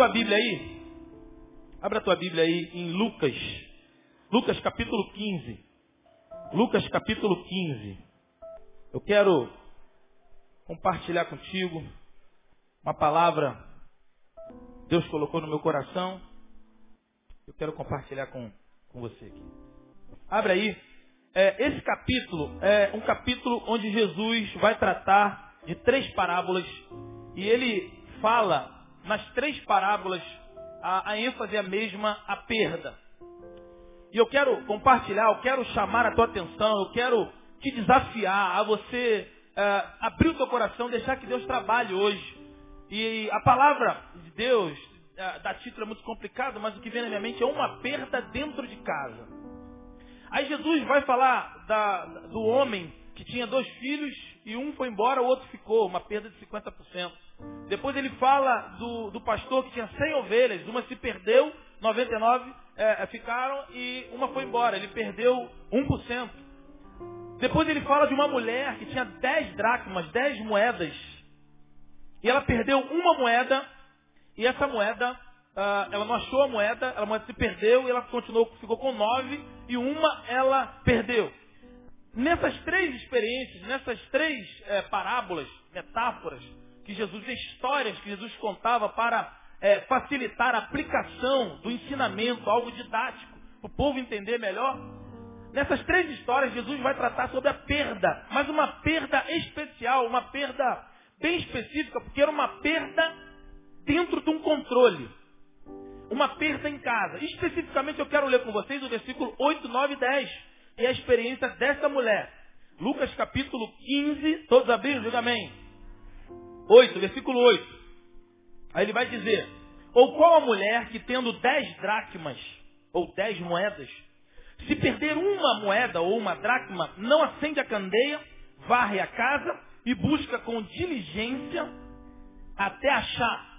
tua Bíblia aí. Abra a tua Bíblia aí em Lucas. Lucas capítulo 15. Lucas capítulo 15. Eu quero compartilhar contigo uma palavra que Deus colocou no meu coração. Eu quero compartilhar com, com você aqui. Abre aí. É, esse capítulo é um capítulo onde Jesus vai tratar de três parábolas e ele fala nas três parábolas a, a ênfase é a mesma, a perda. E eu quero compartilhar, eu quero chamar a tua atenção, eu quero te desafiar a você é, abrir o teu coração, deixar que Deus trabalhe hoje. E a palavra de Deus, é, da título é muito complicado, mas o que vem na minha mente é uma perda dentro de casa. Aí Jesus vai falar da, do homem que tinha dois filhos e um foi embora, o outro ficou, uma perda de 50%. Depois ele fala do, do pastor que tinha 100 ovelhas, uma se perdeu, 99 é, é, ficaram e uma foi embora, ele perdeu 1%. Depois ele fala de uma mulher que tinha 10 dracmas, 10 moedas, e ela perdeu uma moeda, e essa moeda, uh, ela não achou a moeda, a moeda se perdeu, e ela continuou, ficou com 9, e uma ela perdeu. Nessas três experiências, nessas três é, parábolas, metáforas, que Jesus, histórias que Jesus contava para é, facilitar a aplicação do ensinamento, algo didático, o povo entender melhor. Nessas três histórias, Jesus vai tratar sobre a perda, mas uma perda especial, uma perda bem específica, porque era uma perda dentro de um controle. Uma perda em casa. Especificamente, eu quero ler com vocês o versículo 8, 9 e 10, e a experiência dessa mulher. Lucas capítulo 15, todos abriram, diga amém. 8, versículo 8. Aí ele vai dizer, ou qual a mulher que tendo dez dracmas, ou dez moedas, se perder uma moeda ou uma dracma, não acende a candeia, varre a casa e busca com diligência até achar.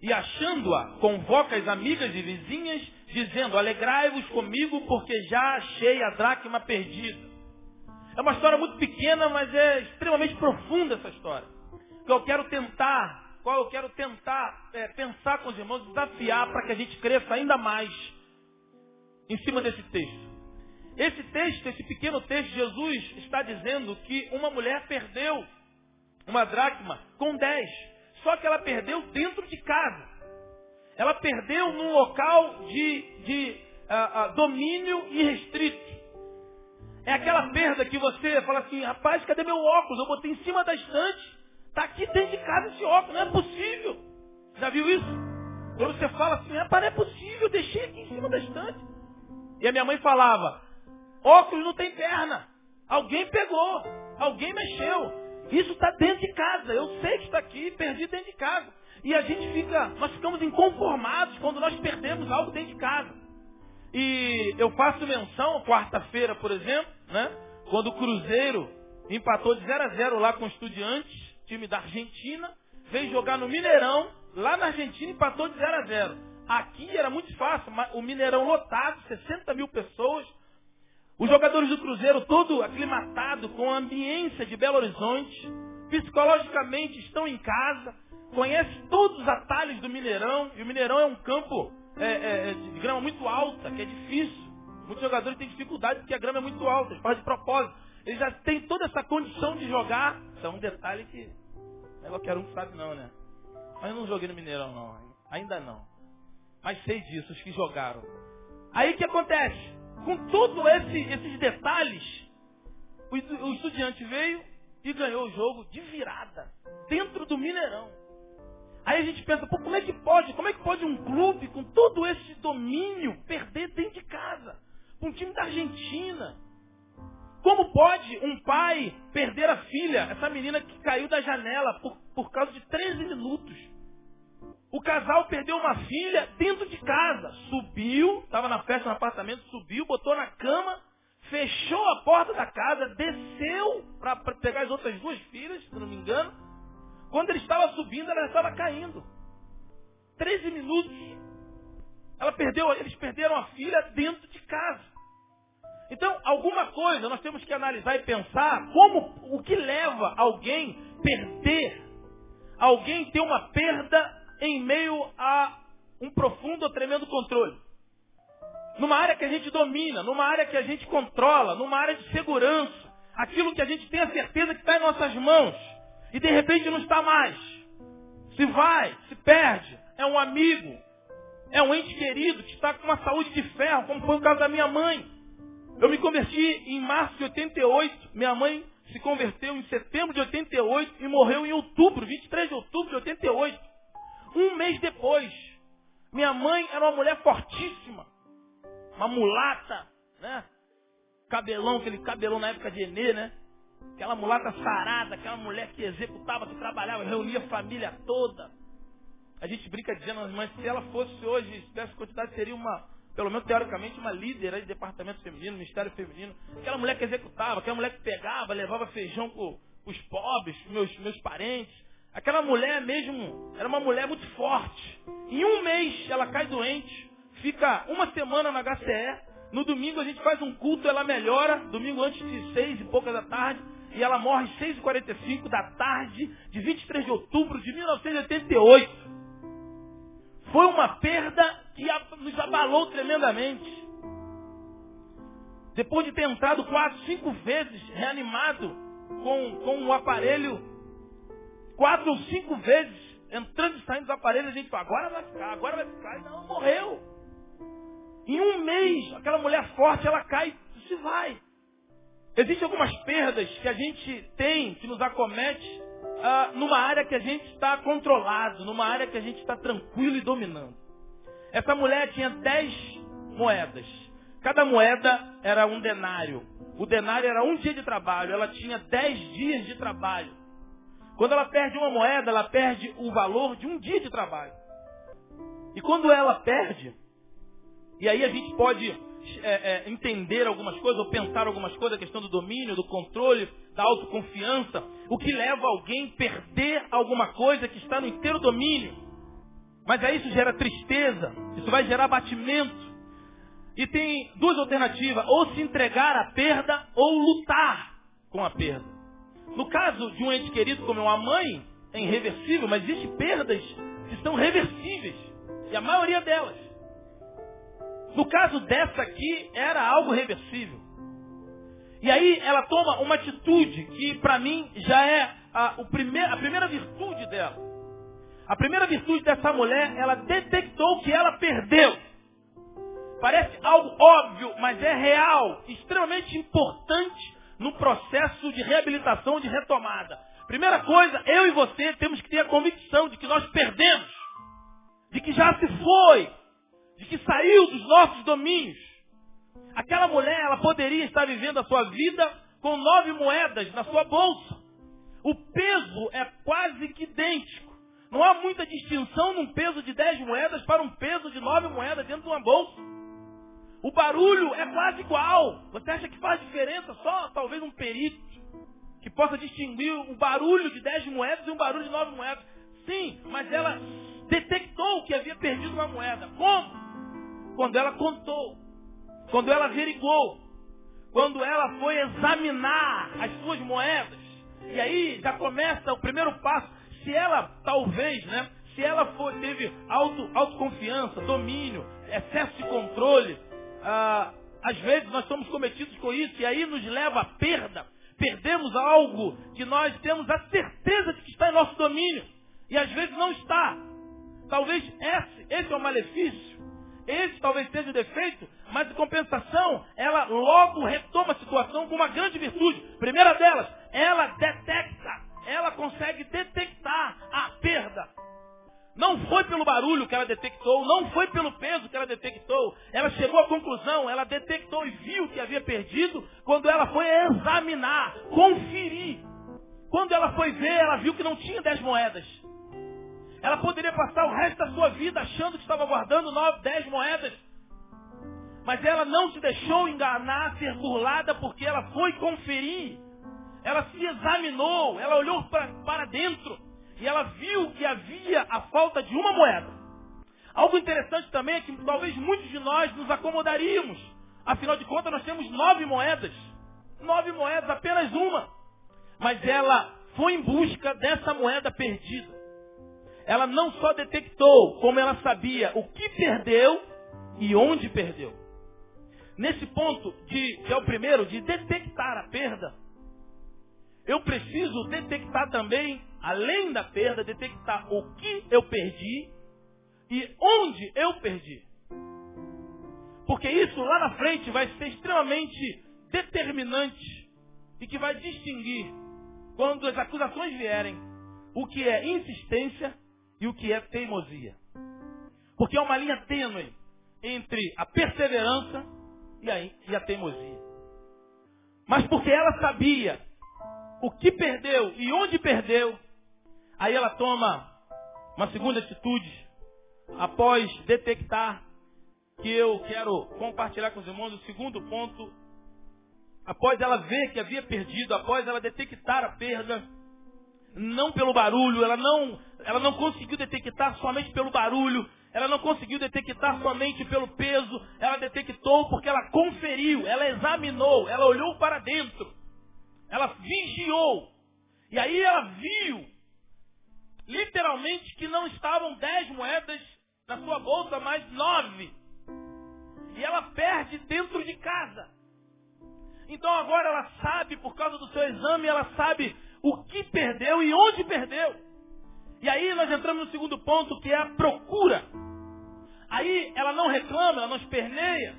E achando-a, convoca as amigas e vizinhas, dizendo, alegrai-vos comigo, porque já achei a dracma perdida. É uma história muito pequena, mas é extremamente profunda essa história que eu quero tentar, qual eu quero tentar é, pensar com os irmãos, desafiar para que a gente cresça ainda mais em cima desse texto. Esse texto, esse pequeno texto, Jesus está dizendo que uma mulher perdeu uma dracma com dez. Só que ela perdeu dentro de casa. Ela perdeu num local de, de uh, uh, domínio irrestrito. É aquela perda que você fala assim, rapaz, cadê meu óculos? Eu botei em cima da estante Está aqui dentro de casa esse óculos, não é possível. Já viu isso? Quando você fala assim, rapaz, não é possível, eu deixei aqui em cima da estante. E a minha mãe falava, óculos não tem perna. Alguém pegou, alguém mexeu. Isso está dentro de casa. Eu sei que está aqui, perdi dentro de casa. E a gente fica, nós ficamos inconformados quando nós perdemos algo dentro de casa. E eu faço menção, quarta-feira, por exemplo, né? Quando o Cruzeiro empatou de 0 a 0 lá com o Estudiantes, time da Argentina, veio jogar no Mineirão, lá na Argentina empatou de 0 a 0. Aqui era muito fácil, o Mineirão lotado, 60 mil pessoas. Os jogadores do Cruzeiro todo aclimatado com a ambiência de Belo Horizonte, psicologicamente estão em casa, conhecem todos os atalhos do Mineirão, e o Mineirão é um campo é, é, é de grama muito alta, que é difícil. Muitos jogadores têm dificuldade porque a grama é muito alta, eles fazem de propósito. Eles já têm toda essa condição de jogar. Isso é um detalhe que não é qualquer um que sabe não, né? Mas eu não joguei no Mineirão não. Ainda não. Mas sei disso, os que jogaram. Aí o que acontece? Com todos esse, esses detalhes, o, o estudiante veio e ganhou o jogo de virada. Dentro do Mineirão. Aí a gente pensa, pô, como é que pode? Como é que pode um clube com todo esse domínio perder dentro de casa? Um time da Argentina. Como pode um pai perder a filha, essa menina que caiu da janela por, por causa de 13 minutos? O casal perdeu uma filha dentro de casa. Subiu, estava na festa no apartamento, subiu, botou na cama, fechou a porta da casa, desceu para pegar as outras duas filhas, se não me engano. Quando ele estava subindo, ela estava caindo. 13 minutos. Ela perdeu, eles perderam a filha dentro de casa. Então, alguma coisa nós temos que analisar e pensar como o que leva alguém perder, alguém ter uma perda em meio a um profundo ou tremendo controle. Numa área que a gente domina, numa área que a gente controla, numa área de segurança. Aquilo que a gente tem a certeza que está em nossas mãos. E de repente não está mais. Se vai, se perde. É um amigo. É um ente querido que está com uma saúde de ferro, como foi o caso da minha mãe. Eu me converti em março de 88. Minha mãe se converteu em setembro de 88 e morreu em outubro, 23 de outubro de 88. Um mês depois, minha mãe era uma mulher fortíssima, uma mulata, né? Cabelão, aquele cabelão na época de Enê, né? Aquela mulata sarada, aquela mulher que executava, que trabalhava, reunia a família toda. A gente brinca dizendo, mas se ela fosse hoje, se tivesse quantidade, seria uma, pelo menos teoricamente, uma líder de departamento feminino, ministério feminino. Aquela mulher que executava, aquela mulher que pegava, levava feijão para os pobres, meus, meus parentes. Aquela mulher mesmo, era uma mulher muito forte. Em um mês ela cai doente, fica uma semana na HCE. No domingo a gente faz um culto, ela melhora, domingo antes de seis e pouca da tarde, e ela morre às seis e quarenta e cinco da tarde de 23 de outubro de 1988. Foi uma perda que nos abalou tremendamente. Depois de ter entrado quatro, cinco vezes reanimado com, com um aparelho quatro ou cinco vezes, entrando e saindo do aparelho, a gente fala, agora vai ficar, agora vai ficar. E não, morreu. Em um mês, aquela mulher forte, ela cai e se vai. Existem algumas perdas que a gente tem, que nos acomete, uh, numa área que a gente está controlado, numa área que a gente está tranquilo e dominando. Essa mulher tinha dez moedas. Cada moeda era um denário. O denário era um dia de trabalho. Ela tinha dez dias de trabalho. Quando ela perde uma moeda, ela perde o valor de um dia de trabalho. E quando ela perde, e aí a gente pode é, é, entender algumas coisas, ou pensar algumas coisas, a questão do domínio, do controle, da autoconfiança, o que leva alguém a perder alguma coisa que está no inteiro domínio. Mas aí isso gera tristeza, isso vai gerar batimento. E tem duas alternativas, ou se entregar à perda, ou lutar com a perda. No caso de um ente querido como uma mãe, é irreversível, mas existem perdas que são reversíveis. E a maioria delas. No caso dessa aqui, era algo reversível. E aí ela toma uma atitude que para mim já é a, a primeira virtude dela. A primeira virtude dessa mulher, ela detectou que ela perdeu. Parece algo óbvio, mas é real, extremamente importante no processo de reabilitação, de retomada. Primeira coisa, eu e você temos que ter a convicção de que nós perdemos, de que já se foi, de que saiu dos nossos domínios. Aquela mulher, ela poderia estar vivendo a sua vida com nove moedas na sua bolsa. O peso é quase que idêntico. Não há muita distinção num peso de dez moedas para um peso de nove moedas dentro de uma bolsa. O barulho é quase igual. Você acha que faz diferença só talvez um perito que possa distinguir o barulho de 10 moedas e um barulho de 9 moedas? Sim, mas ela detectou que havia perdido uma moeda. Como? Quando ela contou. Quando ela averigou. Quando ela foi examinar as suas moedas. E aí já começa o primeiro passo. Se ela, talvez, né? Se ela for, teve auto, autoconfiança, domínio, excesso de controle, ah, às vezes nós somos cometidos com isso e aí nos leva à perda. Perdemos algo que nós temos a certeza de que está em nosso domínio. E às vezes não está. Talvez esse, esse é o malefício. Esse talvez seja o defeito, mas em compensação, ela logo retoma a situação com uma grande virtude. Primeira delas, ela detecta, ela consegue detectar barulho que ela detectou, não foi pelo peso que ela detectou. Ela chegou à conclusão, ela detectou e viu que havia perdido quando ela foi examinar, conferir. Quando ela foi ver, ela viu que não tinha dez moedas. Ela poderia passar o resto da sua vida achando que estava guardando nove, dez moedas. Mas ela não se deixou enganar, ser burlada, porque ela foi conferir. Ela se examinou, ela olhou pra, para dentro e ela viu que havia a falta de uma moeda. Algo interessante também é que talvez muitos de nós nos acomodaríamos. Afinal de contas, nós temos nove moedas. Nove moedas, apenas uma. Mas ela foi em busca dessa moeda perdida. ela não só detectou, como ela sabia o que perdeu e onde perdeu. Nesse ponto, de, que é o primeiro, de detectar a perda, eu preciso detectar também, além da perda, detectar o que eu perdi e onde eu perdi. Porque isso lá na frente vai ser extremamente determinante e que vai distinguir, quando as acusações vierem, o que é insistência e o que é teimosia. Porque é uma linha tênue entre a perseverança e a, e a teimosia. Mas porque ela sabia o que perdeu e onde perdeu, aí ela toma uma segunda atitude após detectar que eu quero compartilhar com os irmãos o segundo ponto, após ela ver que havia perdido, após ela detectar a perda, não pelo barulho, ela não, ela não conseguiu detectar somente pelo barulho, ela não conseguiu detectar somente pelo peso, ela detectou porque ela conferiu, ela examinou, ela olhou para dentro, ela vigiou, e aí ela viu, literalmente, que não estavam dez moedas na sua bolsa, mas nove. E ela perde dentro de casa. Então agora ela sabe, por causa do seu exame, ela sabe o que perdeu e onde perdeu. E aí nós entramos no segundo ponto, que é a procura. Aí ela não reclama, ela não esperneia,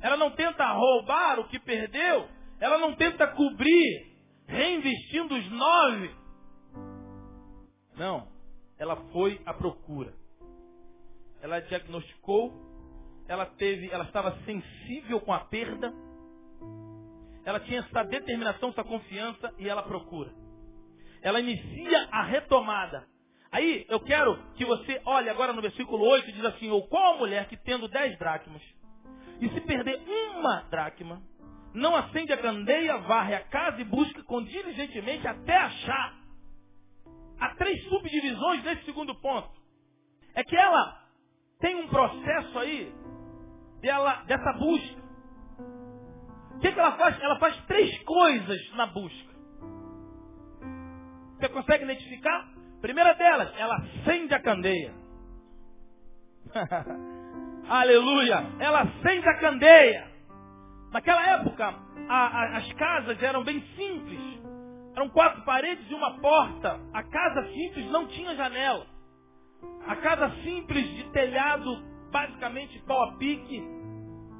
ela não tenta roubar o que perdeu, ela não tenta cobrir, reinvestindo os nove. Não, ela foi à procura. Ela diagnosticou, ela teve, ela estava sensível com a perda, ela tinha essa determinação, essa confiança e ela procura ela inicia a retomada. Aí eu quero que você olhe agora no versículo 8 diz assim, ou qual a mulher que tendo dez dracmas, e se perder uma dracma, não acende a candeia, varre a casa e busca com diligentemente até achar. Há três subdivisões nesse segundo ponto. É que ela tem um processo aí dela, dessa busca. O que, que ela faz? Ela faz três coisas na busca. Você consegue identificar? Primeira delas, ela acende a candeia. Aleluia! Ela acende a candeia. Naquela época, a, a, as casas eram bem simples. Eram quatro paredes e uma porta. A casa simples não tinha janela. A casa simples de telhado, basicamente pau a pique,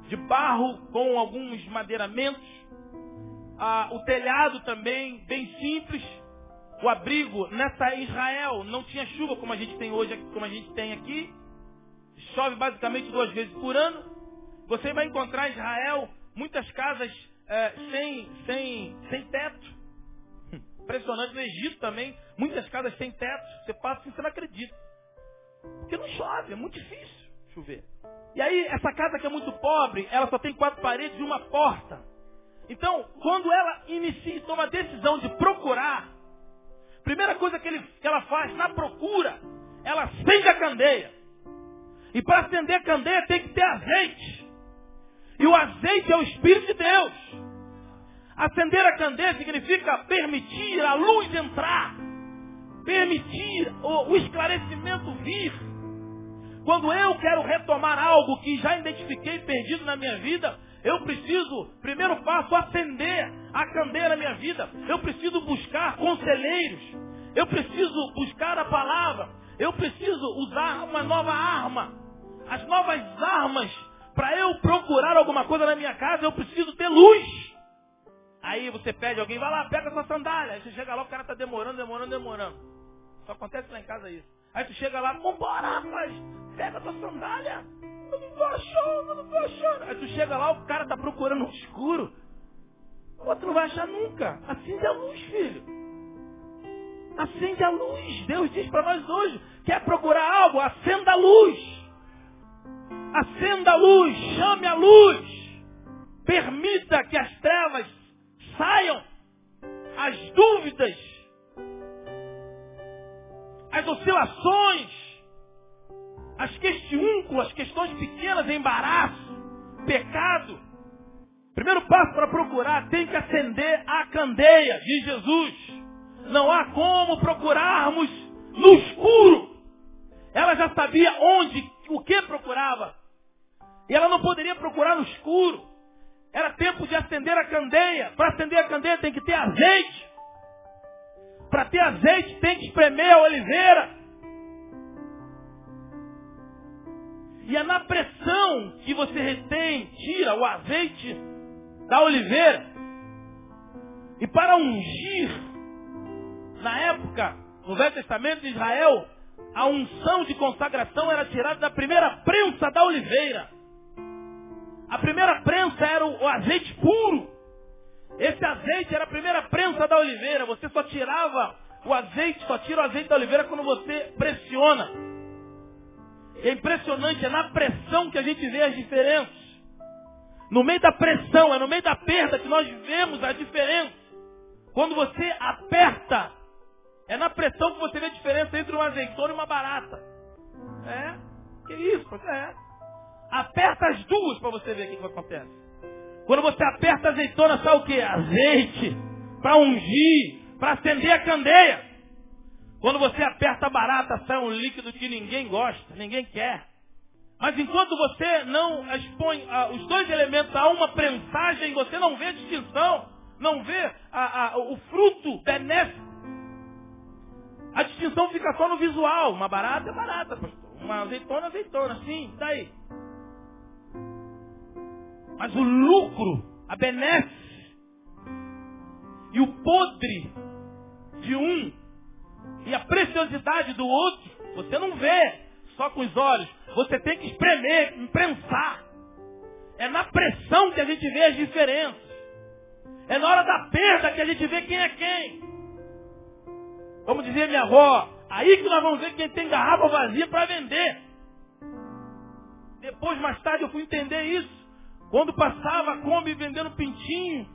de barro com alguns madeiramentos. Ah, o telhado também bem simples o abrigo nessa Israel não tinha chuva como a gente tem hoje, como a gente tem aqui. Chove basicamente duas vezes por ano. Você vai encontrar em Israel muitas casas é, sem, sem, sem teto. Impressionante no Egito também, muitas casas sem teto. Você passa e você não acredita. Porque não chove, é muito difícil chover. E aí, essa casa que é muito pobre, ela só tem quatro paredes e uma porta. Então, quando ela inicia e toma a decisão de procurar, Primeira coisa que, ele, que ela faz na procura, ela acende a candeia. E para acender a candeia tem que ter azeite. E o azeite é o Espírito de Deus. Acender a candeia significa permitir a luz entrar. Permitir o, esclarecimento vir. Quando eu quero retomar algo que já identifiquei perdido na minha vida, eu preciso, primeiro passo, acender a candeia na minha vida. Eu preciso buscar conselheiros. Eu preciso buscar a palavra. Eu preciso usar uma nova arma. As novas armas, para eu procurar alguma coisa na minha casa, eu preciso ter luz. Aí você pede alguém, vai lá, pega sua sandália. Aí você chega lá, o cara está demorando, demorando, demorando. Só acontece lá em casa isso. Aí tu chega lá, vambora, rapaz, pega tua sandália. Eu não tô achando, não tô achando. Aí tu chega lá, o cara tá procurando no escuro. O outro não vai achar nunca. Acende a luz, filho. Acende a luz. Deus diz para nós hoje, quer procurar algo? Acenda a luz. Acenda a luz, chame a luz. Permita que as trevas saiam. As dúvidas, as oscilações, as questiúnculas, as questões pequenas, embaraço, pecado. Primeiro passo para procurar, tem que acender a candeia de Jesus. Não há como procurarmos no escuro. Ela já sabia onde, o que procurava. E ela não poderia procurar no escuro. Era tempo de acender a candeia. Para acender a candeia tem que ter azeite. Para ter azeite tem que espremer a oliveira. E é na pressão que você retém, tira o azeite da oliveira. E para ungir, na época, no Velho Testamento de Israel, a unção de consagração era tirada da primeira prensa da oliveira. A primeira prensa era o, azeite puro. Esse azeite era a primeira prensa da oliveira. Você só tirava o azeite, só tira o azeite da oliveira quando você pressiona. É impressionante, é na pressão que a gente vê as diferenças. No meio da pressão, é no meio da perda que nós vemos a diferença. Quando você aperta, é na pressão que você vê a diferença entre uma azeitona e uma barata. É? Que isso? É. Aperta as duas para você ver o que, acontece. Quando você aperta a azeitona, sabe o que? Azeite. Para ungir. Para acender a candeia. Quando você aperta a barata, sai um líquido que ninguém gosta, ninguém quer. Mas enquanto você não expõe ah, os dois elementos a uma prensagem, você não vê distinção, não vê a, a, o fruto benéfico a distinção fica só no visual. Uma barata é barata, pastor. Uma azeitona é azeitona. Sim, tá aí. Mas o lucro, a benesse e o podre de um e a preciosidade do outro, você não vê só com os olhos. Você tem que espremer, imprensar. É na pressão que a gente vê as diferenças. É na hora da perda que a gente vê quem é quem. Como dizia minha avó, aí que nós vamos ver quem tem garrafa vazia para vender. Depois, mais tarde, eu fui entender isso. Quando passava a Kombi vendendo pintinho.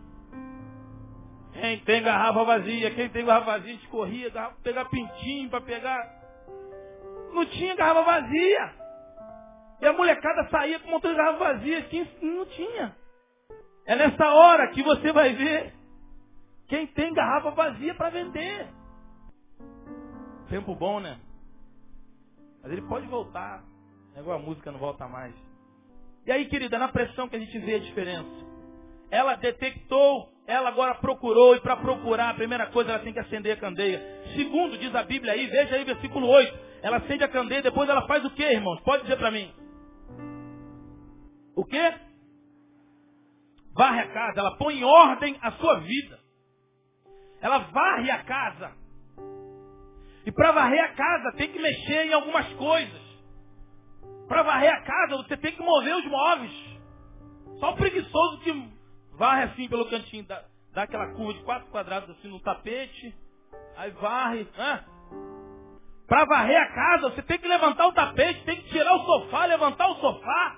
Quem tem garrafa vazia, quem tem garrafa vazia, a gente corria, para pegar pintinho, para pegar. Não tinha garrafa vazia. E a molecada saía com um montão de garrafa vazia. Não tinha. É nessa hora que você vai ver quem tem garrafa vazia para vender. Tempo bom, né? Mas ele pode voltar. É igual a música não volta mais. E aí, querida, na pressão que a gente vê a diferença. Ela detectou, ela agora procurou, e para procurar, a primeira coisa ela tem que acender a candeia. Segundo, diz a Bíblia aí, veja aí versículo 8. Ela acende a candeia, depois ela faz o que, irmãos? Pode dizer para mim. O quê? Varre a casa, ela põe em ordem a sua vida. Ela varre a casa. E para varrer a casa tem que mexer em algumas coisas. Para varrer a casa você tem que mover os móveis. Só o preguiçoso que varre assim pelo cantinho, dá, dá aquela curva de quatro quadrados assim no tapete, aí varre. Para varrer a casa você tem que levantar o tapete, tem que tirar o sofá, levantar o sofá.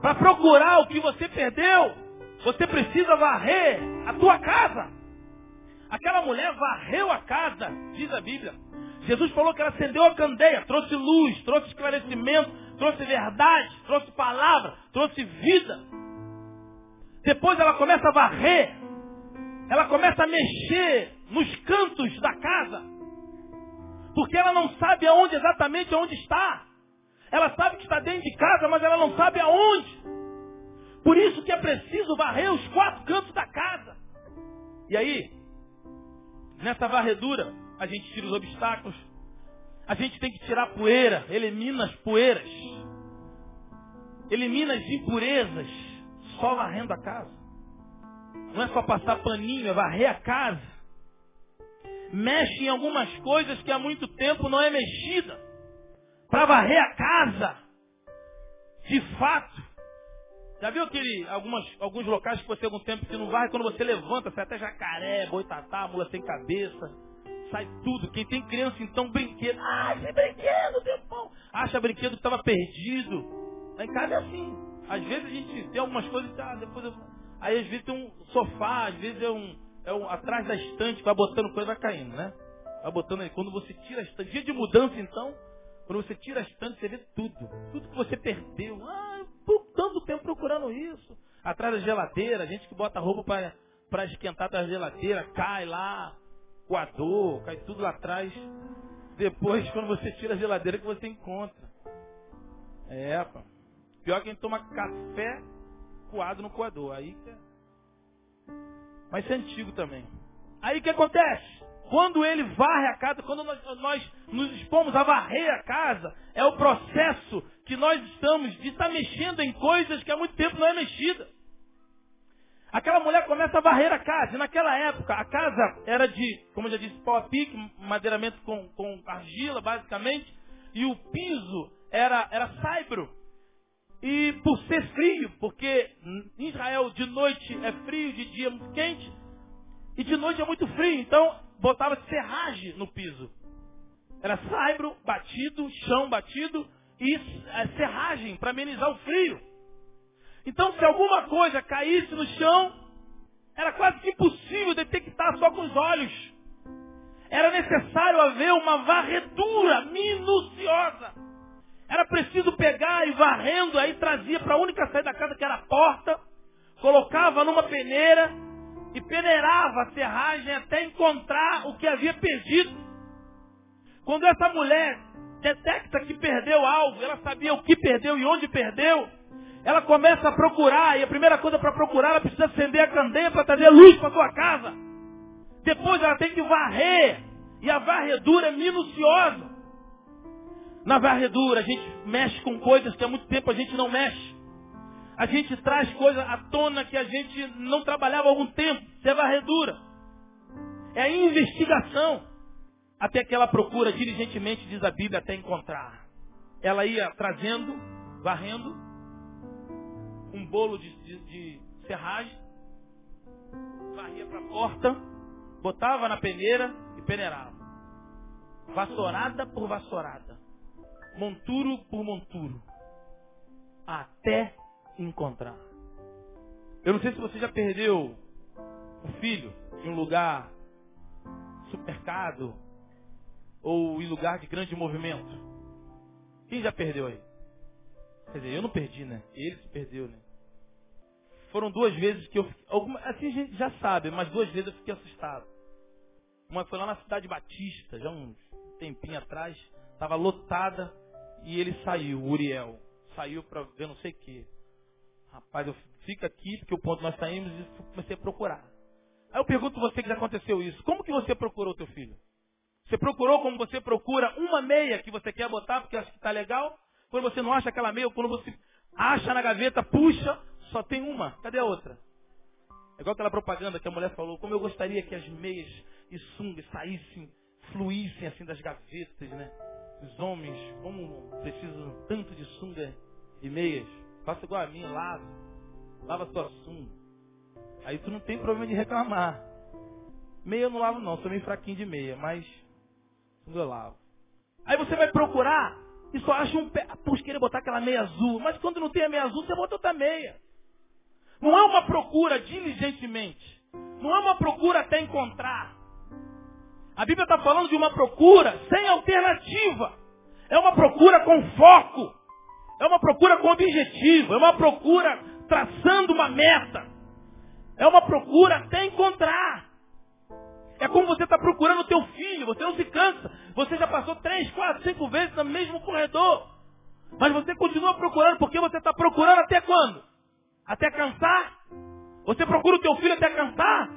Para procurar o que você perdeu, você precisa varrer a tua casa. Aquela mulher varreu a casa, diz a Bíblia. Jesus falou que ela acendeu a candeia, trouxe luz, trouxe esclarecimento, trouxe verdade, trouxe palavra, trouxe vida. Depois ela começa a varrer, ela começa a mexer nos cantos da casa. Porque ela não sabe aonde exatamente aonde está. Ela sabe que está dentro de casa, mas ela não sabe aonde. Por isso que é preciso varrer os quatro cantos da casa. E aí, Nessa varredura, a gente tira os obstáculos. A gente tem que tirar poeira, elimina as poeiras. Elimina as impurezas, só varrendo a casa. Não é só passar paninho, é varrer a casa. Mexe em algumas coisas que há muito tempo não é mexida. Para varrer a casa, de fato, já viu aquele, algumas, alguns locais que você algum tempo que não vai, quando você levanta, sai até jacaré, boitatá, mula sem cabeça, sai tudo. Quem tem criança, então, brinquedo. Esse brinquedo, meu pão. Acha brinquedo que estava perdido. Lá em casa é assim. Às vezes a gente tem algumas coisas, ah, depois eu... Aí às vezes tem um sofá, às vezes é um, é um atrás da estante, vai botando coisa, vai caindo, né? Vai botando aí. Quando você tira a estante, dia de mudança então, quando você tira a estante, você vê tudo. Tudo que você perdeu. Ah, tanto tempo procurando isso. Atrás da geladeira, gente que bota roupa para esquentar da geladeira, cai lá, coador, cai tudo lá atrás. Depois, quando você tira a geladeira, que você encontra. É, pá. Pior que a gente toma café coado no coador. Aí que é... Mas isso é antigo também. Aí o que acontece? Quando ele varre a casa, quando nós, nós, nos dispomos a varrer a casa, é o processo que nós estamos de estar mexendo em coisas que há muito tempo não é mexida. Aquela mulher começa a varrer a casa. E naquela época, a casa era de, como eu já disse, pau a pique, madeiramento com, com argila, basicamente. E o piso era, era saibro. E por ser frio, porque em Israel de noite é frio, de dia é muito quente, e de noite é muito frio, então botava serragem no piso. Era saibro batido, chão batido e é, serragem para amenizar o frio. Então se alguma coisa caísse no chão, era quase que impossível detectar só com os olhos. Era necessário haver uma varredura minuciosa. Era preciso pegar e varrendo, aí trazia para a única saída da casa, que era a porta, colocava numa peneira e peneirava a serragem até encontrar o que havia perdido. Quando essa mulher detecta que perdeu algo, ela sabia o que perdeu e onde perdeu, ela começa a procurar, e a primeira coisa para procurar, ela precisa acender a candeia para trazer luz para sua casa. Depois ela tem que varrer, e a varredura é minuciosa. Na varredura, a gente mexe com coisas que há muito tempo a gente não mexe. A gente traz coisas à tona que a gente não trabalhava há algum tempo. Isso é varredura. É a investigação. Até que ela procura diligentemente, diz a Bíblia, até encontrar. Ela ia trazendo, varrendo, um bolo de, de, de serragem, varria para a porta, botava na peneira e peneirava. Vassourada por vassourada monturo por monturo, até encontrar. Eu não sei se você já perdeu um filho em um lugar supermercado ou em lugar de grande movimento. Quem já perdeu aí? Quer dizer, eu não perdi, né? Ele se perdeu, né? Foram duas vezes que eu. Alguma, assim a gente já sabe, mas duas vezes eu fiquei assustado. Uma foi lá na cidade Batista, já um tempinho atrás, estava lotada. E ele saiu, o Uriel. Saiu para ver não sei o quê. Rapaz, eu fico aqui, porque o ponto nós saímos e comecei a procurar. Aí eu pergunto você que já aconteceu isso. Como que você procurou teu filho? Você procurou como você procura uma meia que você quer botar porque acha que está legal? Quando você não acha aquela meia, quando você acha na gaveta, puxa, só tem uma. Cadê a outra? É igual aquela propaganda que a mulher falou, como eu gostaria que as meias e sungas saíssem, fluíssem assim das gavetas, né? Os homens, como precisam tanto de sunga e meias, faça igual a mim, lava. Lava sua sunga. Aí tu não tem problema de reclamar. Meia eu não lavo não, sou meio fraquinho de meia, mas sunga eu lavo. Aí você vai procurar e só acha um pé. Puxa, querer botar aquela meia azul. Mas quando não tem a meia azul, você bota outra meia. Não é uma procura diligentemente. Não é uma procura até encontrar. A Bíblia está falando de uma procura sem alternativa. É uma procura com foco. É uma procura com objetivo. É uma procura traçando uma meta. É uma procura até encontrar. É como você está procurando o teu filho. Você não se cansa. Você já passou três, quatro, cinco vezes no mesmo corredor. Mas você continua procurando porque você está procurando até quando? Até cansar? Você procura o teu filho até cansar?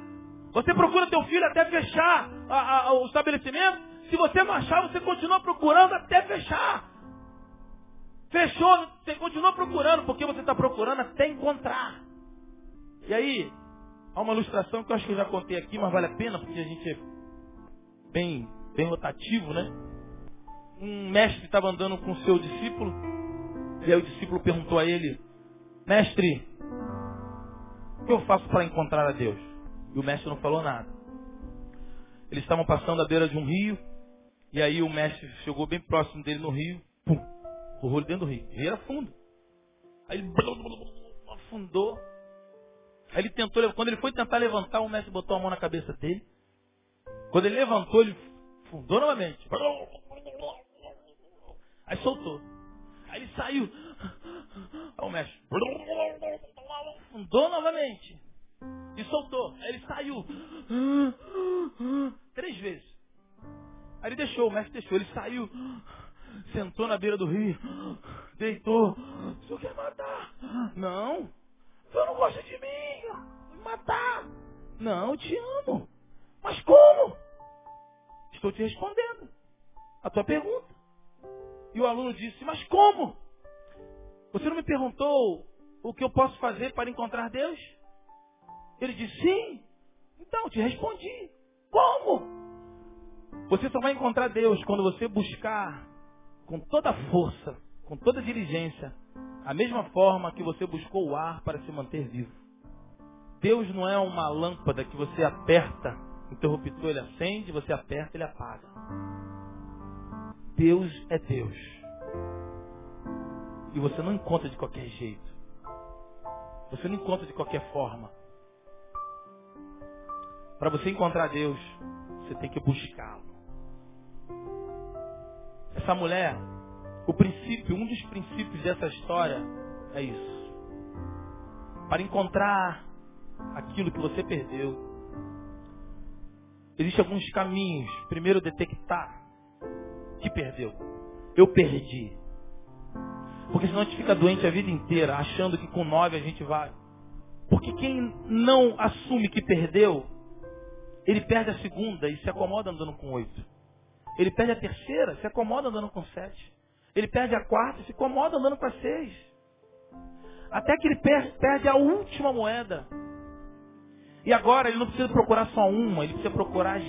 Você procura teu filho até fechar a, a, o estabelecimento. Se você não achar, você continua procurando até fechar. Fechou, você continua procurando, porque você está procurando até encontrar. E aí, há uma ilustração que eu acho que eu já contei aqui, mas vale a pena, porque a gente é bem, bem rotativo, né? Um mestre estava andando com o seu discípulo, e aí o discípulo perguntou a ele, mestre, o que eu faço para encontrar a Deus? E o mestre não falou nada. Eles estavam passando à beira de um rio. E aí o mestre chegou bem próximo dele no rio. Pum! Correu ele dentro do rio. O rio era fundo. Aí ele afundou. Aí ele tentou, quando ele foi tentar levantar, o mestre botou a mão na cabeça dele. Quando ele levantou, ele fundou novamente. Aí soltou. Aí ele saiu. Aí o mestre fundou novamente. E soltou. Aí ele saiu. Três vezes. Aí ele deixou, o mestre deixou. Ele saiu, sentou na beira do rio, deitou. O senhor quer matar? Não. Senhor não gosta de mim. Me matar. Não, eu te amo. Mas como? Estou te respondendo a tua pergunta. E o aluno disse, mas como? Você não me perguntou o que eu posso fazer para encontrar Deus? Ele disse, sim. Então, te respondi. Como? Você só vai encontrar Deus quando você buscar com toda a força, com toda a diligência, a mesma forma que você buscou o ar para se manter vivo. Deus não é uma lâmpada que você aperta, interruptor ele acende, você aperta, ele apaga. Deus é Deus. E você não encontra de qualquer jeito. Você não encontra de qualquer forma. Para você encontrar Deus, você tem que buscá-lo. Essa mulher, o princípio, um dos princípios dessa história é isso. Para encontrar aquilo que você perdeu, existem alguns caminhos. Primeiro, detectar que perdeu. Eu perdi. Porque senão a gente fica doente a vida inteira, achando que com nove a gente vai. Porque quem não assume que perdeu, ele perde a segunda e se acomoda andando com oito. Ele perde a terceira, se acomoda andando com sete. Ele perde a quarta, se acomoda andando com a seis. Até que ele perde, perde a última moeda. E agora ele não precisa procurar só uma, ele precisa procurar as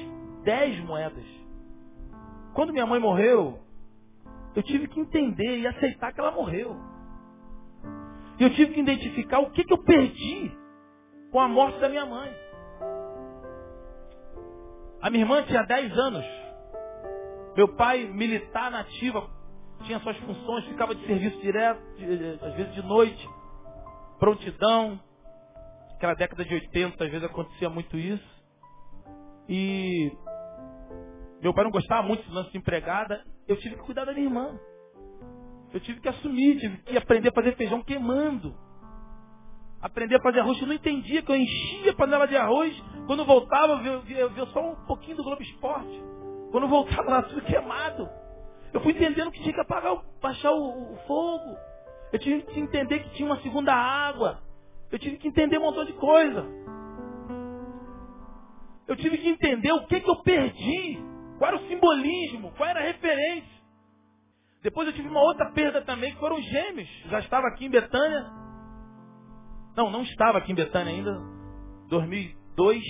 dez moedas. Quando minha mãe morreu, eu tive que entender e aceitar que ela morreu. E eu tive que identificar o que, que eu perdi com a morte da minha mãe. A minha irmã tinha 10 anos. Meu pai, militar nativa, tinha suas funções, ficava de serviço direto, às vezes de noite, prontidão. Aquela década de 80, às vezes acontecia muito isso. E meu pai não gostava muito de lance de empregada. Eu tive que cuidar da minha irmã. Eu tive que assumir, tive que aprender a fazer feijão queimando aprender a fazer arroz. Eu não entendia que eu enchia a panela de arroz. Quando voltava, eu via, eu via só um pouquinho do Globo Esporte. Quando voltava lá, tudo queimado. Eu fui entendendo que tinha que apagar, o, baixar o, o, fogo. Eu tive que entender que tinha uma segunda água. Eu tive que entender um montão de coisa. Eu tive que entender o que, que eu perdi. Qual era o simbolismo, qual era a referência. Depois eu tive uma outra perda também, que foram gêmeos. Já estava aqui em Betânia, não, não estava aqui em Betânia ainda. 2002,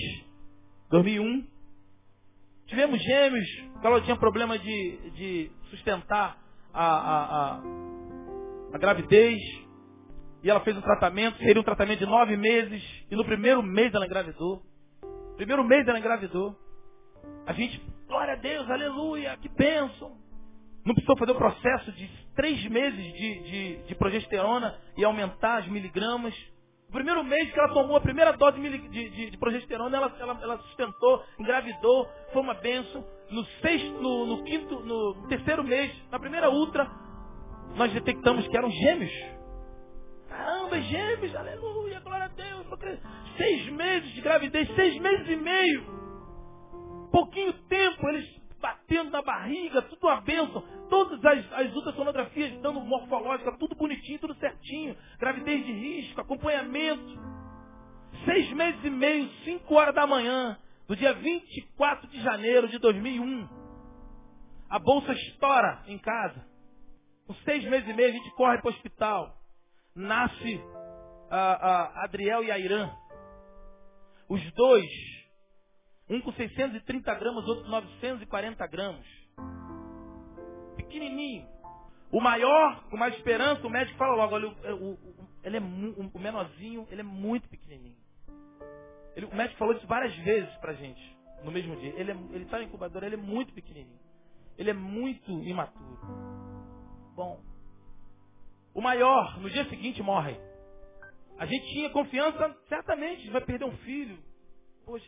2001. Tivemos gêmeos. Ela tinha problema de, de sustentar a, a, a, a gravidez. E ela fez um tratamento. Seria um tratamento de nove meses. E no primeiro mês ela engravidou. Primeiro mês ela engravidou. A gente, glória a Deus, aleluia, que bênção. Não precisou fazer o processo de três meses de, de, de progesterona e aumentar as miligramas. O primeiro mês que ela tomou a primeira dose de, de, de progesterona, ela, ela, ela, sustentou, engravidou, foi uma benção. No, sexto, no, no quinto, no terceiro mês, na primeira ultra, nós detectamos que eram gêmeos. Caramba, gêmeos, aleluia, glória a Deus. Seis meses de gravidez, seis meses e meio. Pouquinho tempo, eles batendo na barriga, tudo uma bênção. Todas as, as ultrassonografias dando morfológica, tudo bonitinho, tudo certinho. Gravidez de risco, acompanhamento. Seis meses e meio, cinco horas da manhã, do dia 24 de janeiro de 2001. A bolsa estoura em casa. Com seis meses e meio, a gente corre para o hospital. Nasce a, a Adriel e a Irã. Os dois um com 630 gramas, outro com 940 gramas. Pequenininho. O maior, com mais esperança, o médico fala logo, olha, o, o, ele é, o menorzinho, ele é muito pequenininho. Ele, o médico falou isso várias vezes pra gente, no mesmo dia. Ele está ele tá no incubador, ele é muito pequenininho. Ele é muito imaturo. Bom, o maior, no dia seguinte, morre. A gente tinha confiança, certamente, vai perder um filho. Poxa,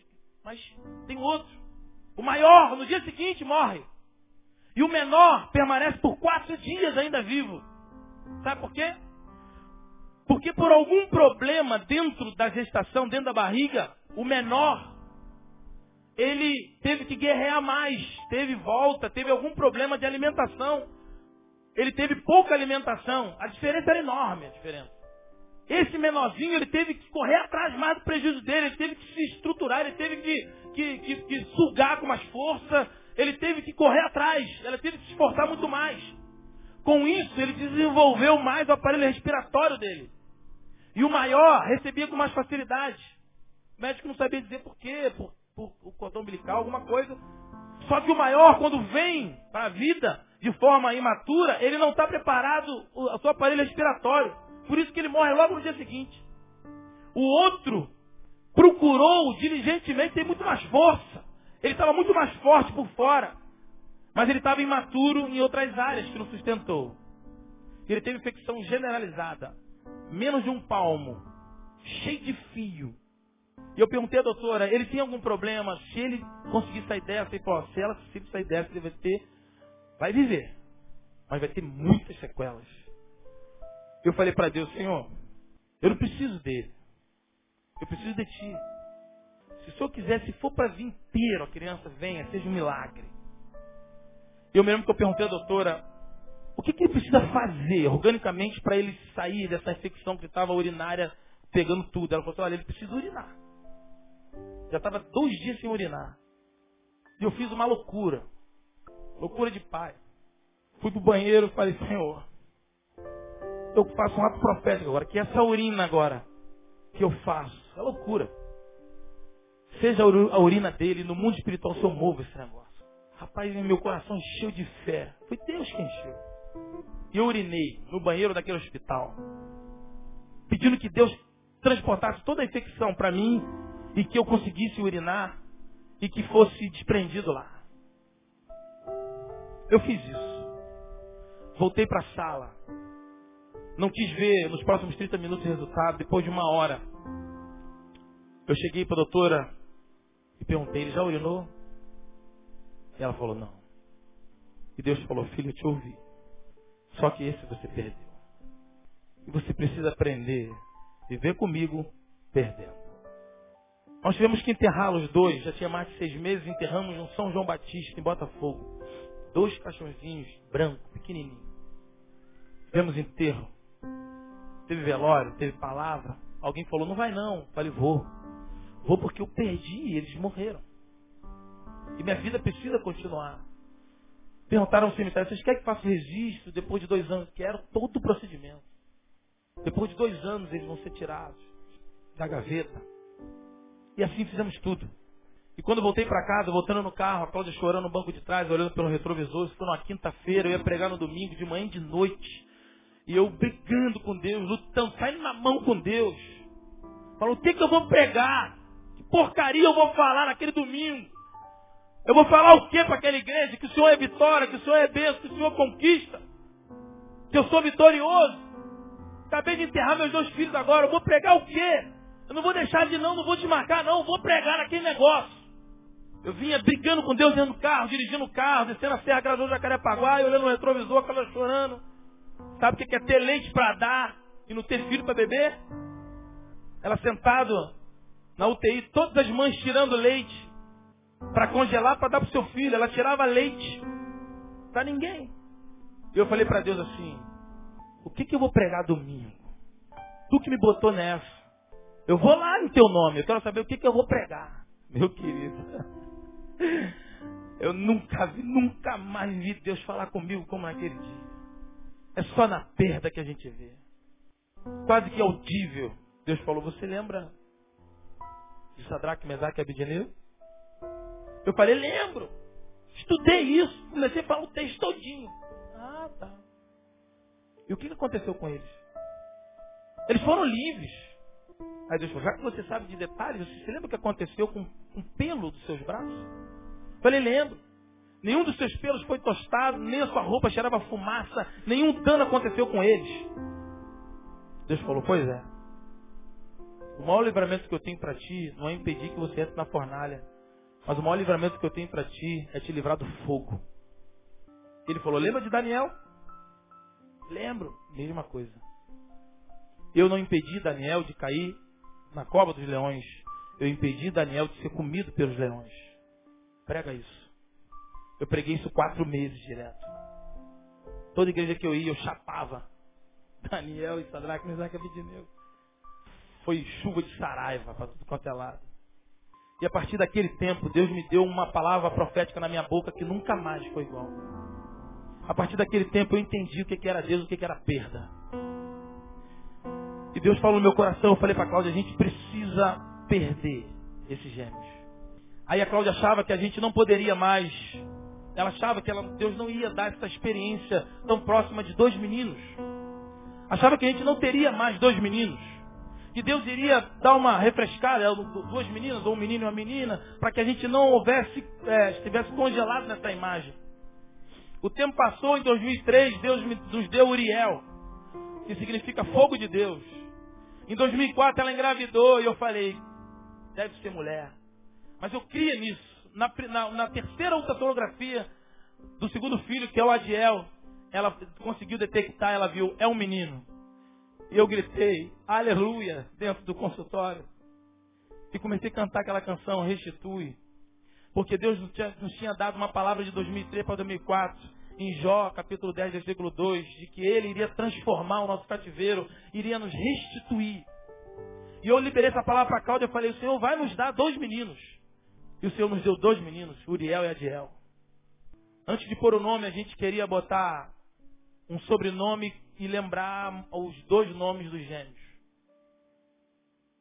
mas tem outro. O maior, no dia seguinte, morre. E o menor permanece por quatro dias ainda vivo. Sabe por quê? Porque por algum problema dentro da gestação, dentro da barriga, o menor, ele teve que guerrear mais, teve volta, teve algum problema de alimentação. Ele teve pouca alimentação. A diferença era enorme, a diferença. Esse menorzinho, ele teve que correr atrás mais do prejuízo dele, ele teve que se estruturar, ele teve que, que, que, que sugar com mais força, ele teve que correr atrás, ele teve que se esforçar muito mais. Com isso, ele desenvolveu mais o aparelho respiratório dele. E o maior recebia com mais facilidade. O médico não sabia dizer por quê, por, por, cordão umbilical, alguma coisa. Só que o maior, quando vem para a vida de forma imatura, ele não está preparado o seu aparelho respiratório. Por isso que ele morre logo no dia seguinte. O outro procurou diligentemente ter muito mais força. Ele estava muito mais forte por fora. Mas ele estava imaturo em outras áreas que não sustentou. Ele teve infecção generalizada. Menos de um palmo. Cheio de fio. E eu perguntei à doutora, ele tem algum problema? Se ele conseguir sair dessa, e pô, se ela conseguir sair dessa, ele vai ter, vai viver. Mas vai ter muitas sequelas. Eu falei para Deus, Senhor, eu não preciso dele. Eu preciso de ti. Se o Senhor quiser, se for para vir inteiro, a criança venha, seja um milagre. Eu me lembro que eu perguntei à doutora, o que, que ele precisa fazer organicamente para ele sair dessa infecção que estava urinária pegando tudo? Ela falou assim, olha, ele precisa urinar. Já estava dois dias sem urinar. E eu fiz uma loucura. Loucura de pai. Fui pro banheiro e falei, Senhor, eu faço um ato profético agora, que essa urina agora que eu faço, é loucura. Seja a urina dele, no mundo espiritual se eu movo esse negócio. Rapaz, meu coração encheu de fé. Foi Deus quem encheu. E eu urinei no banheiro daquele hospital. Pedindo que Deus transportasse toda a infecção para mim e que eu conseguisse urinar e que fosse desprendido lá. Eu fiz isso. Voltei para a sala. Não quis ver nos próximos 30 minutos o resultado. Depois de uma hora, eu cheguei para a doutora e perguntei, ele já urinou? E ela falou, não. E Deus falou, filho, eu te ouvi. Só que esse você perdeu. E você precisa aprender a viver comigo perdendo. Nós tivemos que enterrar os dois, já tinha mais de seis meses, enterramos no São João Batista, em Botafogo. Dois cachorrinhos brancos, pequenininhos. Tivemos enterro. Teve velório, teve palavra. Alguém falou, não vai não. Eu falei, vou. Vou porque eu perdi e eles morreram. E minha vida precisa continuar. Perguntaram ao cemitério, vocês querem que faça registro depois de dois anos? Quero todo o procedimento. Depois de dois anos eles vão ser tirados da gaveta. E assim fizemos tudo. E quando voltei para casa, voltando no carro, a Cláudia chorando no banco de trás, olhando pelo retrovisor, isso foi numa quinta-feira, eu ia pregar no domingo, de manhã e de noite. E eu brigando com Deus, lutando, saindo na mão com Deus. Falou, o que, que eu vou pregar? Que porcaria eu vou falar naquele domingo? Eu vou falar o que para aquela igreja? Que o Senhor é vitória, que o Senhor é bênção, que o Senhor conquista. Que eu sou vitorioso. Acabei de enterrar meus dois filhos agora. Eu vou pregar o quê? Eu não vou deixar de não, não vou te marcar, não. Eu vou pregar naquele negócio. Eu vinha brigando com Deus dentro do carro, dirigindo o carro, descendo a Serra Gradual Jacarepaguá, olhando no retrovisor, aquela chorando. Sabe o que é ter leite para dar e não ter filho para beber? Ela sentado na UTI, todas as mães tirando leite para congelar para dar para o seu filho. Ela tirava leite para ninguém. Eu falei para Deus assim: o que, que eu vou pregar domingo? Tu que me botou nessa. Eu vou lá em teu nome, eu quero saber o que, que eu vou pregar. Meu querido, eu nunca vi, nunca mais vi Deus falar comigo como naquele dia. É só na perda que a gente vê. Quase que audível. Deus falou, você lembra de Sadraque, Mesaque e Abednego? Eu falei, lembro. Estudei isso. Comecei a falar o texto todinho. Ah, tá. E o que aconteceu com eles? Eles foram livres. Aí Deus falou, já que você sabe de detalhes, você se lembra o que aconteceu com um pelo dos seus braços? Eu falei, lembro. Nenhum dos seus pelos foi tostado, nem a sua roupa cheirava fumaça, nenhum dano aconteceu com eles. Deus falou, pois é. O maior livramento que eu tenho para ti não é impedir que você entre na fornalha. Mas o maior livramento que eu tenho para ti é te livrar do fogo. Ele falou, lembra de Daniel? Lembro. Mesma coisa. Eu não impedi Daniel de cair na cova dos leões. Eu impedi Daniel de ser comido pelos leões. Prega isso. Eu preguei isso quatro meses direto. Toda igreja que eu ia, eu chapava. Daniel e Sadraque, Mesaque e Abednego. Foi chuva de saraiva para tudo quanto é lado. E a partir daquele tempo, Deus me deu uma palavra profética na minha boca que nunca mais foi igual. A partir daquele tempo eu entendi o que era Deus, o que era perda. E Deus falou no meu coração, eu falei para a Cláudia, a gente precisa perder esses gêmeos. Aí a Cláudia achava que a gente não poderia mais. Ela achava que ela, Deus não ia dar essa experiência tão próxima de dois meninos. Achava que a gente não teria mais dois meninos. Que Deus iria dar uma refrescada, duas meninas, ou um menino e uma menina, para que a gente não houvesse, é, estivesse congelado nessa imagem. O tempo passou, em 2003, Deus nos deu Uriel, que significa fogo de Deus. Em 2004 ela engravidou e eu falei, deve ser mulher. Mas eu cria nisso. Na, na, na terceira ultrassonografia do segundo filho, que é o Adiel, ela conseguiu detectar, ela viu, é um menino. E eu gritei, aleluia, dentro do consultório. E comecei a cantar aquela canção, Restitui. Porque Deus nos tinha dado uma palavra de 2003 para 2004, em Jó, capítulo 10, versículo 2, de que Ele iria transformar o nosso cativeiro, iria nos restituir. E eu liberei essa palavra para Cláudia e falei, Senhor vai nos dar dois meninos. E o Senhor nos deu dois meninos, Uriel e Adiel. Antes de pôr o nome, a gente queria botar um sobrenome e lembrar os dois nomes dos gêmeos.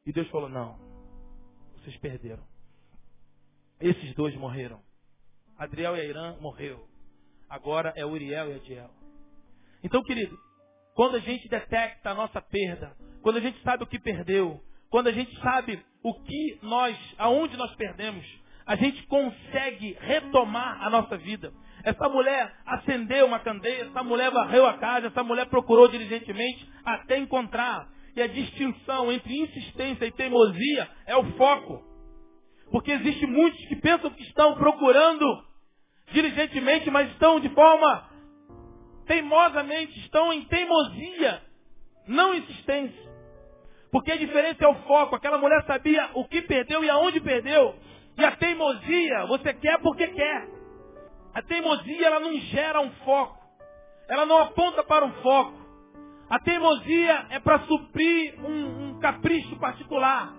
E Deus falou, não, vocês perderam. Esses dois morreram. Adriel e Airã morreu. Agora é Uriel e Adiel. Então, querido, quando a gente detecta a nossa perda, quando a gente sabe o que perdeu, quando a gente sabe o que nós, aonde nós perdemos, a gente consegue retomar a nossa vida. Essa mulher acendeu uma candeia, essa mulher varreu a casa, essa mulher procurou diligentemente até encontrar. E a distinção entre insistência e teimosia é o foco. Porque existe muitos que pensam que estão procurando diligentemente, mas estão de forma teimosamente, estão em teimosia, não insistência. Porque a diferença é o foco. Aquela mulher sabia o que perdeu e aonde perdeu. E a teimosia, você quer porque quer. A teimosia, ela não gera um foco. Ela não aponta para um foco. A teimosia é para suprir um, um capricho particular.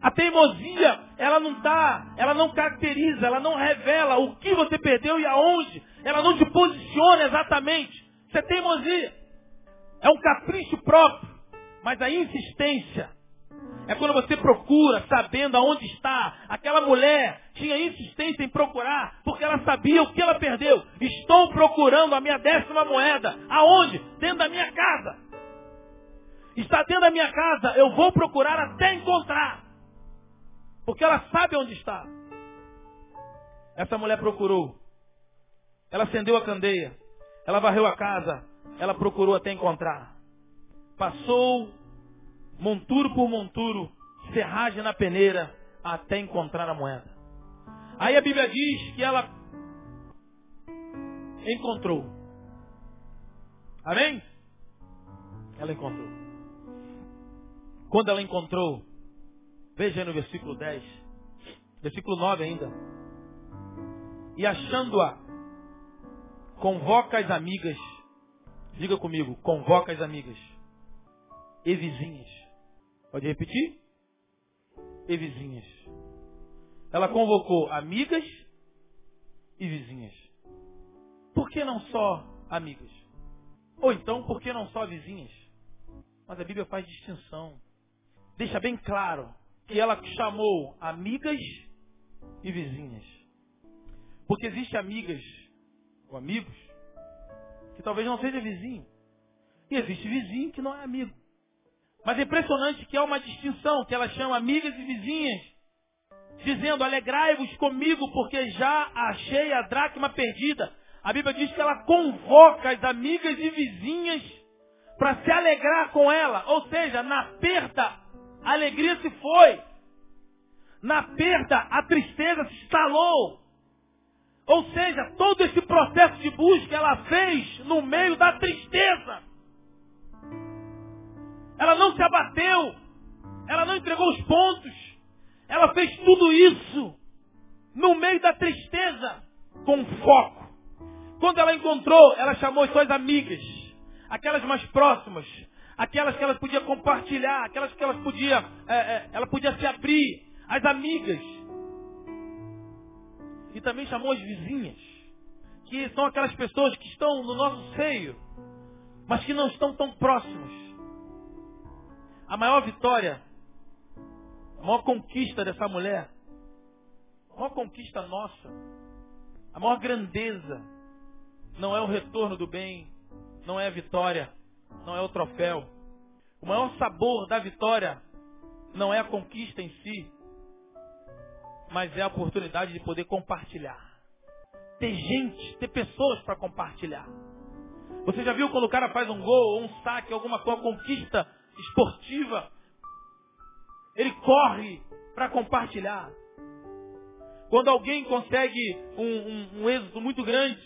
A teimosia, ela não dá, ela não caracteriza, ela não revela o que você perdeu e aonde. Ela não te posiciona exatamente. Isso é teimosia. É um capricho próprio. Mas a insistência é quando você procura sabendo aonde está. Aquela mulher tinha insistência em procurar porque ela sabia o que ela perdeu. Estou procurando a minha décima moeda. Aonde? Dentro da minha casa. Está dentro da minha casa. Eu vou procurar até encontrar. Porque ela sabe onde está. Essa mulher procurou. Ela acendeu a candeia. Ela varreu a casa. Ela procurou até encontrar. Passou monturo por monturo, serragem na peneira, até encontrar a moeda. Aí a Bíblia diz que ela encontrou. Amém? Ela encontrou. Quando ela encontrou, Veja aí no versículo 10. Versículo 9 ainda. E achando-a, convoca as amigas. Diga comigo, convoca as amigas. E vizinhas. Pode repetir? E vizinhas. Ela convocou amigas e vizinhas. Por que não só amigas? Ou então, por que não só vizinhas? Mas a Bíblia faz distinção. Deixa bem claro que ela chamou amigas e vizinhas. Porque existe amigas ou amigos que talvez não seja vizinho. E existe vizinho que não é amigo. Mas é impressionante que há uma distinção, que ela chama amigas e vizinhas, dizendo, alegrai-vos comigo, porque já achei a dracma perdida. A Bíblia diz que ela convoca as amigas e vizinhas para se alegrar com ela. Ou seja, na perda a alegria se foi. Na perda, a tristeza se instalou. Ou seja, todo esse processo de busca ela fez no meio da tristeza. Ela não se abateu. Ela não entregou os pontos. Ela fez tudo isso no meio da tristeza, com foco. Quando ela encontrou, ela chamou as suas amigas, aquelas mais próximas, aquelas que ela podia compartilhar, aquelas que ela podia, é, é, ela podia se abrir, as amigas. E também chamou as vizinhas, que são aquelas pessoas que estão no nosso seio, mas que não estão tão próximos. A maior vitória, a maior conquista dessa mulher, a maior conquista nossa, a maior grandeza, não é o retorno do bem, não é a vitória, não é o troféu. O maior sabor da vitória não é a conquista em si, mas é a oportunidade de poder compartilhar. Ter gente, ter pessoas para compartilhar. Você já viu quando o cara faz um gol, ou um saque, alguma coisa, conquista esportiva, ele corre para compartilhar. Quando alguém consegue um, um, um, êxito muito grande,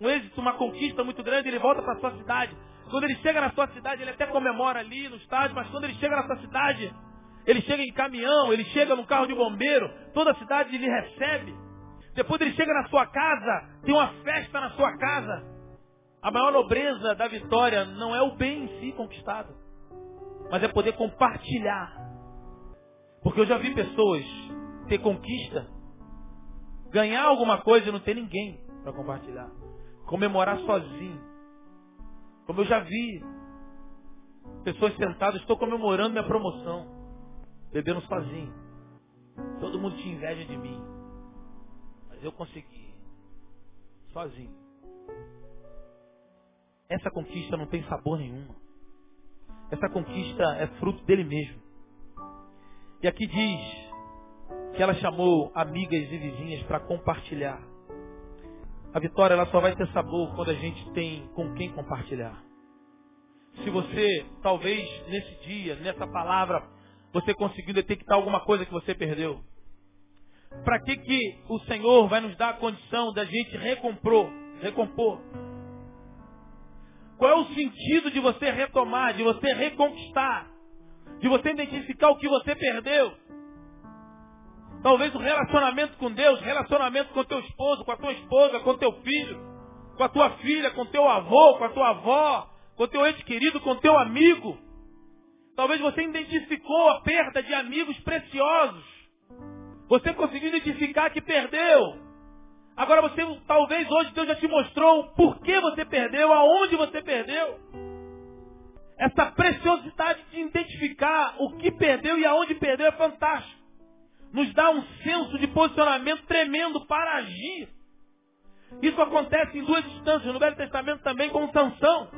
um êxito, uma conquista muito grande, ele volta para sua cidade. Quando ele chega na sua cidade, ele até comemora ali no estádio, mas quando ele chega na sua cidade, ele chega em caminhão, ele chega no carro de bombeiro, toda a cidade lhe recebe. Depois ele chega na sua casa, tem uma festa na sua casa. A maior nobreza da vitória não é o bem em si conquistado mas é poder compartilhar. Porque eu já vi pessoas ter conquista, ganhar alguma coisa e não ter ninguém para compartilhar. Comemorar sozinho. Como eu já vi pessoas sentadas, estou comemorando minha promoção, bebendo sozinho. Todo mundo tinha inveja de mim. Mas eu consegui. Sozinho. Essa conquista não tem sabor nenhum. Essa conquista é fruto dele mesmo. E aqui diz que ela chamou amigas e vizinhas para compartilhar. A vitória ela só vai ter sabor quando a gente tem com quem compartilhar. Se você, talvez nesse dia, nessa palavra, você conseguiu detectar alguma coisa que você perdeu. Para que, que o Senhor vai nos dar a condição da gente recompor, recompor? Qual é o sentido de você retomar, de você reconquistar, de você identificar o que você perdeu? Talvez o relacionamento com Deus, relacionamento com teu esposo, com a tua esposa, com teu filho, com a tua filha, com teu avô, com a tua avó, com teu ente querido, com teu amigo. Talvez você identificou a perda de amigos preciosos. Você conseguiu identificar que perdeu. Agora você, talvez hoje Deus já te mostrou por que você perdeu, aonde você perdeu. Essa preciosidade de identificar o que perdeu e aonde perdeu é fantástico. Nos dá um senso de posicionamento tremendo para agir. Isso acontece em duas instâncias, no Velho Testamento também com Sansão.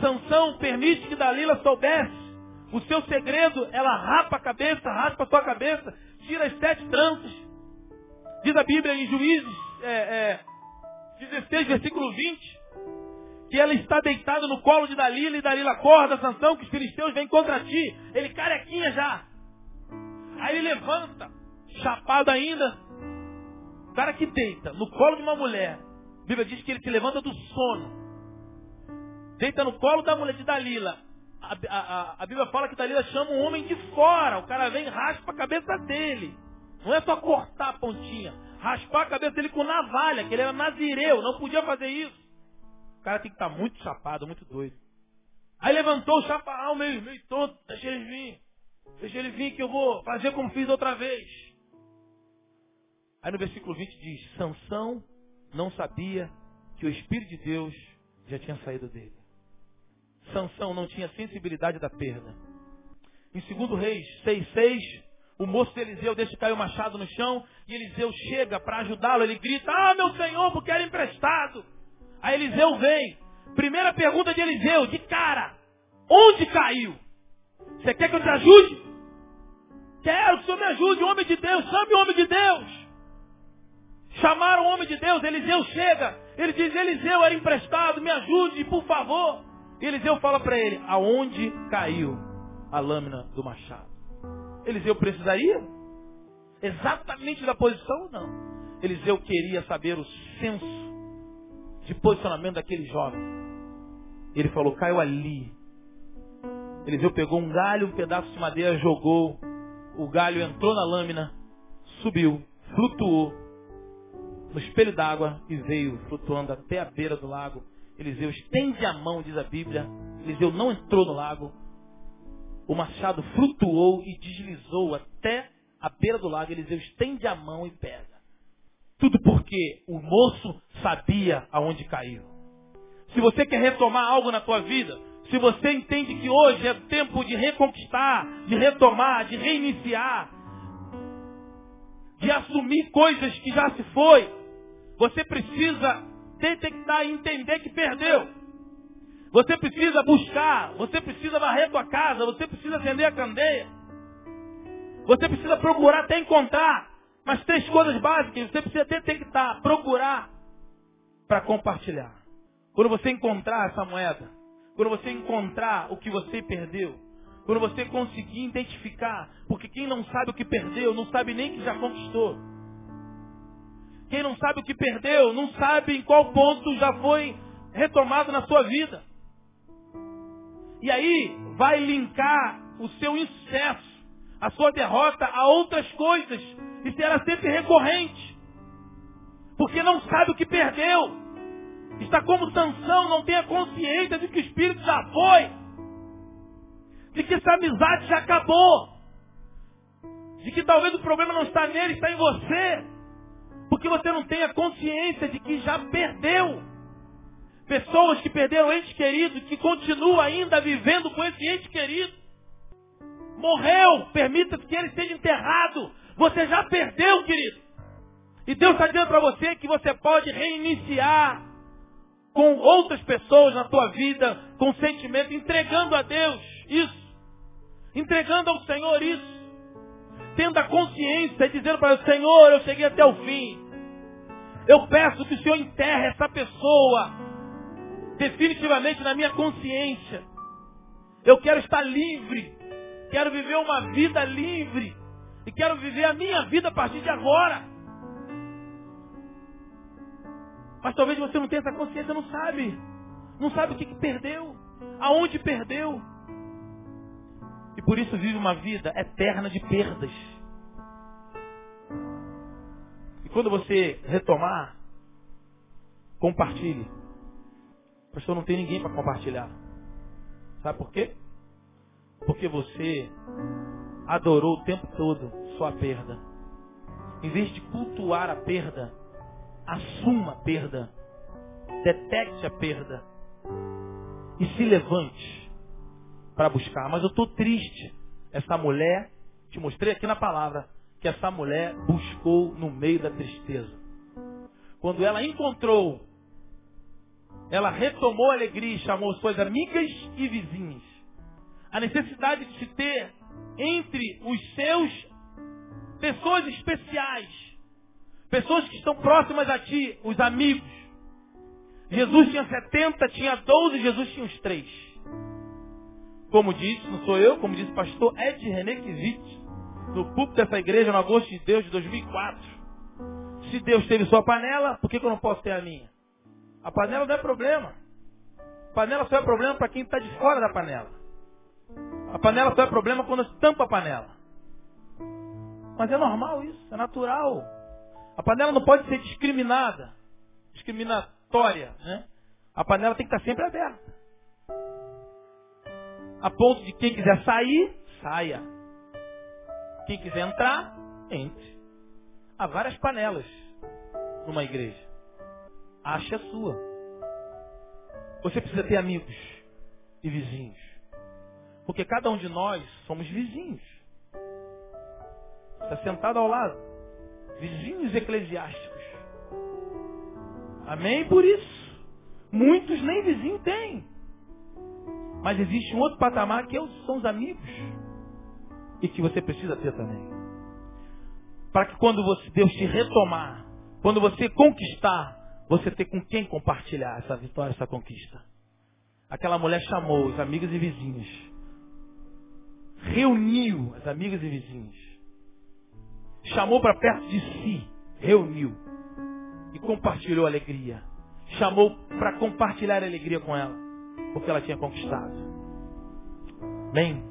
Sansão permite que Dalila soubesse o seu segredo, ela rapa a cabeça, raspa a sua cabeça, tira as sete tranças. Diz a Bíblia em Juízes é, é, 16, versículo 20, que ela está deitada no colo de Dalila e Dalila acorda, Sansão, que os filisteus vêm contra ti. Ele carequinha já. Aí ele levanta, chapado ainda. O cara que deita no colo de uma mulher. A Bíblia diz que ele se levanta do sono. Deita no colo da mulher de Dalila. A, a, a, Bíblia fala que Dalila chama um homem de fora. O cara vem e raspa a cabeça dele. Não é só cortar a pontinha raspar a cabeça dele com navalha, que ele era nazireu, não podia fazer isso. O cara tem que estar muito chapado, muito doido. Aí levantou o chaparral meio, meio tonto, deixa ele vir. Deixa ele vir que eu vou fazer como fiz outra vez. Aí no versículo 20 diz, Sansão não sabia que o Espírito de Deus já tinha saído dele. Sansão não tinha sensibilidade da perda. Em 2 Reis 6,6, o moço de Eliseu deixa cair o machado no chão e Eliseu chega para ajudá-lo. Ele grita: Ah, meu senhor, porque era emprestado. Aí Eliseu vem. Primeira pergunta de Eliseu, de cara: Onde caiu? Você quer que eu te ajude? Quero que o senhor me ajude, homem de Deus, chame o homem de Deus. Chamaram o homem de Deus, Eliseu chega. Ele diz: Eliseu era emprestado, me ajude, por favor. E Eliseu fala para ele: Aonde caiu a lâmina do machado? Eliseu precisaria? Exatamente da posição? Não. Eliseu queria saber o senso de posicionamento daquele jovem. Ele falou, caiu ali. Eliseu pegou um galho, um pedaço de madeira, jogou. O galho entrou na lâmina, subiu, flutuou no espelho d'água e veio flutuando até a beira do lago. Eliseu estende a mão, diz a Bíblia. Eliseu não entrou no lago. O machado flutuou e deslizou até a beira do lago. Eliseu estende a mão e pega. Tudo porque o moço sabia aonde caiu. Se você quer retomar algo na tua vida, se você entende que hoje é tempo de reconquistar, de retomar, de reiniciar, de assumir coisas que já se foi, você precisa detectar e entender que perdeu. Você precisa buscar, você precisa varrer tua casa, você precisa acender a candeia. Você precisa procurar até encontrar. Mas três coisas básicas, você precisa detectar, procurar para compartilhar. Quando você encontrar essa moeda, quando você encontrar o que você perdeu, quando você conseguir identificar, porque quem não sabe o que perdeu, não sabe nem que já conquistou. Quem não sabe o que perdeu, não sabe em qual ponto já foi retomado na sua vida. E aí vai linkar o seu insucesso, a sua derrota a outras coisas. E será sempre recorrente. Porque não sabe o que perdeu. Está como Sansão, não tem a consciência de que o Espírito já foi. De que essa amizade já acabou. De que talvez o problema não está nele, está em você. Porque você não tem a consciência de que já perdeu. Pessoas que perderam ente querido, que continuam ainda vivendo com esse ente querido. Morreu, permita que ele seja enterrado. Você já perdeu, querido. E Deus está dizendo para você que você pode reiniciar com outras pessoas na tua vida, com sentimento, entregando a Deus isso. Entregando ao Senhor isso. Tendo a consciência e dizendo para o Senhor, eu cheguei até o fim. Eu peço que o Senhor enterre essa pessoa definitivamente na minha consciência. Eu quero estar livre. Quero viver uma vida livre. E quero viver a minha vida a partir de agora. Mas talvez você não tenha essa consciência, não sabe. Não sabe o que, que perdeu. Aonde perdeu. E por isso vive uma vida eterna de perdas. E quando você retomar, compartilhe. Pastor, não tem ninguém para compartilhar. Sabe por quê? Porque você adorou o tempo todo sua perda. Em vez de cultuar a perda, assuma a perda. Detecte a perda. E se levante para buscar. Mas eu estou triste. Essa mulher, te mostrei aqui na palavra, que essa mulher buscou no meio da tristeza. Quando ela encontrou, ela retomou a alegria e chamou suas amigas e vizinhas. A necessidade de se ter entre os seus pessoas especiais, pessoas que estão próximas a ti, os amigos. Jesus tinha 70, tinha 12, Jesus tinha os três. Como disse, não sou eu, como disse o pastor Ed René Kivitz, no púlpito dessa igreja no agosto de Deus de 2004. Se Deus teve sua panela, por que, que eu não posso ter a minha? A panela não é problema. A panela só é problema para quem está de fora da panela. A panela só é problema quando tampa a panela. Mas é normal isso, é natural. A panela não pode ser discriminada, discriminatória, né? A panela tem que estar sempre aberta. A ponto de quem quiser sair, saia. Quem quiser entrar, entre. Há várias panelas numa igreja. Ache a sua. Você precisa ter amigos e vizinhos. Porque cada um de nós somos vizinhos. Está sentado ao lado. Vizinhos eclesiásticos. Amém? Por isso. Muitos nem vizinho têm. Mas existe um outro patamar que são os amigos e que você precisa ter também. Para que quando você, Deus te retomar, quando você conquistar, você ter com quem compartilhar essa vitória, essa conquista. Aquela mulher chamou os amigos e vizinhos. Reuniu as amigas e vizinhos. Chamou para perto de si. Reuniu. E compartilhou a alegria. Chamou para compartilhar a alegria com ela. Porque ela tinha conquistado. Bem,